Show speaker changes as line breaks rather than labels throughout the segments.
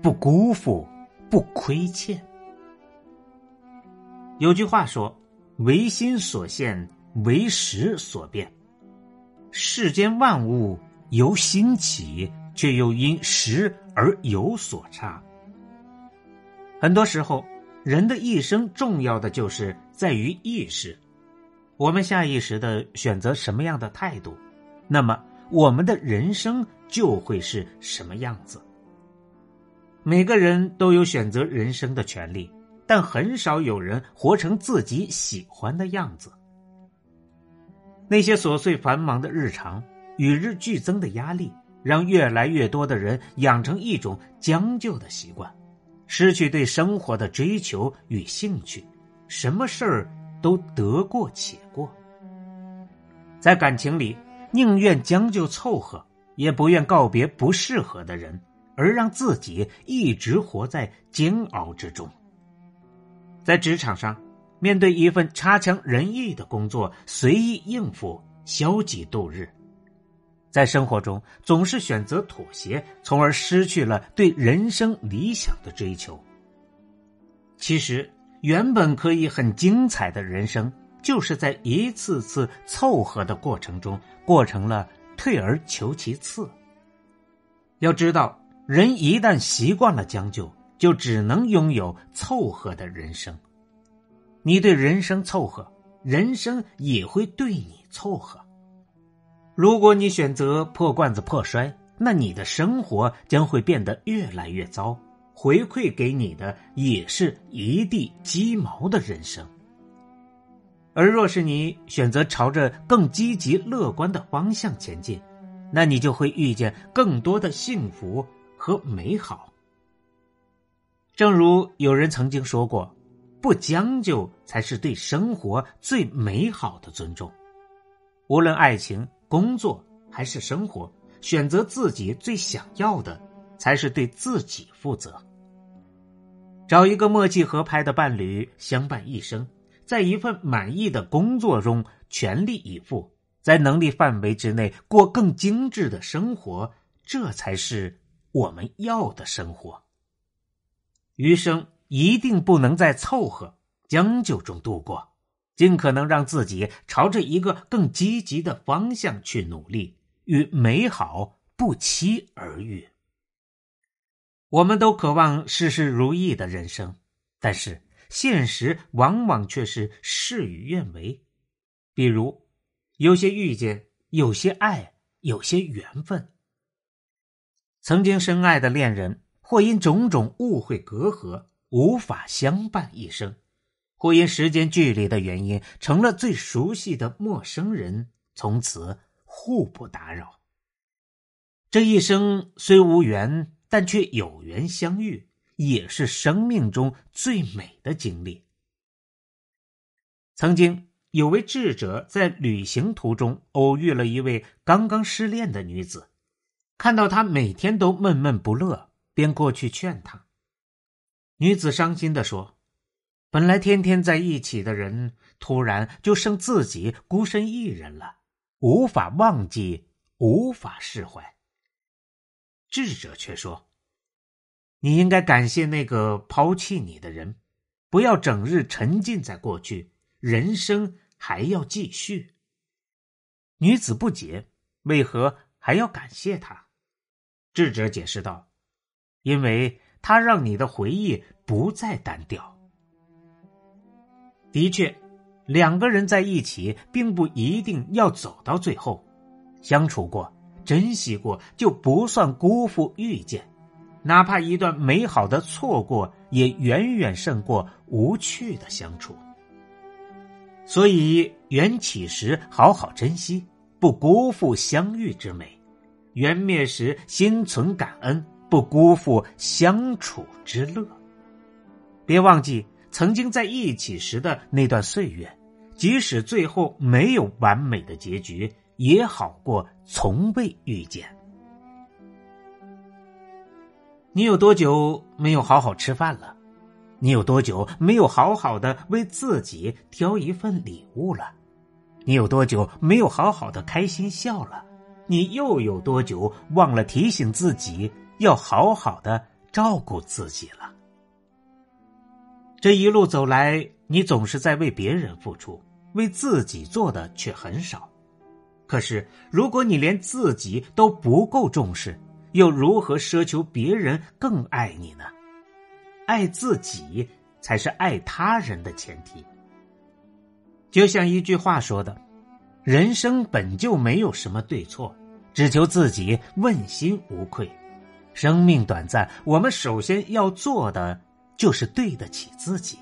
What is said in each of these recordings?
不辜负，不亏欠。有句话说：“唯心所现，唯识所变。”世间万物由心起，却又因识而有所差。很多时候，人的一生重要的就是在于意识。我们下意识的选择什么样的态度，那么我们的人生就会是什么样子。每个人都有选择人生的权利，但很少有人活成自己喜欢的样子。那些琐碎繁忙的日常，与日俱增的压力，让越来越多的人养成一种将就的习惯，失去对生活的追求与兴趣，什么事儿都得过且过。在感情里，宁愿将就凑合，也不愿告别不适合的人。而让自己一直活在煎熬之中。在职场上，面对一份差强人意的工作，随意应付，消极度日；在生活中，总是选择妥协，从而失去了对人生理想的追求。其实，原本可以很精彩的人生，就是在一次次凑合的过程中，过成了退而求其次。要知道。人一旦习惯了将就，就只能拥有凑合的人生。你对人生凑合，人生也会对你凑合。如果你选择破罐子破摔，那你的生活将会变得越来越糟，回馈给你的也是一地鸡毛的人生。而若是你选择朝着更积极乐观的方向前进，那你就会遇见更多的幸福。和美好，正如有人曾经说过：“不将就才是对生活最美好的尊重。”无论爱情、工作还是生活，选择自己最想要的，才是对自己负责。找一个默契合拍的伴侣相伴一生，在一份满意的工作中全力以赴，在能力范围之内过更精致的生活，这才是。我们要的生活，余生一定不能在凑合、将就中度过，尽可能让自己朝着一个更积极的方向去努力，与美好不期而遇。我们都渴望事事如意的人生，但是现实往往却是事与愿违。比如，有些遇见，有些爱，有些缘分。曾经深爱的恋人，或因种种误会隔阂，无法相伴一生；或因时间距离的原因，成了最熟悉的陌生人，从此互不打扰。这一生虽无缘，但却有缘相遇，也是生命中最美的经历。曾经有位智者在旅行途中偶遇了一位刚刚失恋的女子。看到他每天都闷闷不乐，便过去劝他。女子伤心的说：“本来天天在一起的人，突然就剩自己孤身一人了，无法忘记，无法释怀。”智者却说：“你应该感谢那个抛弃你的人，不要整日沉浸在过去，人生还要继续。”女子不解，为何还要感谢他？智者解释道：“因为他让你的回忆不再单调。的确，两个人在一起，并不一定要走到最后。相处过，珍惜过，就不算辜负遇见。哪怕一段美好的错过，也远远胜过无趣的相处。所以，缘起时好好珍惜，不辜负相遇之美。缘灭时，心存感恩，不辜负相处之乐。别忘记曾经在一起时的那段岁月，即使最后没有完美的结局，也好过从未遇见。你有多久没有好好吃饭了？你有多久没有好好的为自己挑一份礼物了？你有多久没有好好的开心笑了？你又有多久忘了提醒自己要好好的照顾自己了？这一路走来，你总是在为别人付出，为自己做的却很少。可是，如果你连自己都不够重视，又如何奢求别人更爱你呢？爱自己才是爱他人的前提。就像一句话说的：“人生本就没有什么对错，只求自己问心无愧。生命短暂，我们首先要做的就是对得起自己。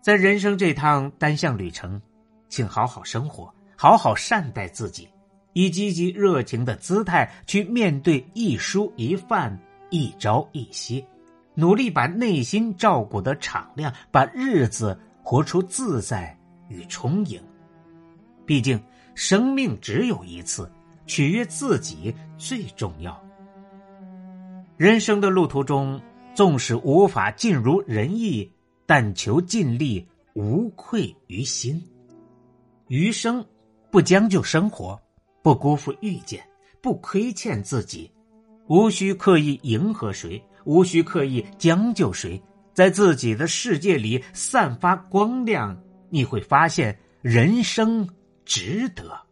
在人生这趟单向旅程，请好好生活，好好善待自己，以积极热情的姿态去面对一蔬一饭、一朝一夕。”努力把内心照顾得敞亮，把日子活出自在与充盈。毕竟生命只有一次，取悦自己最重要。人生的路途中，纵使无法尽如人意，但求尽力，无愧于心。余生不将就生活，不辜负遇见，不亏欠自己，无需刻意迎合谁。无需刻意将就谁，在自己的世界里散发光亮，你会发现人生值得。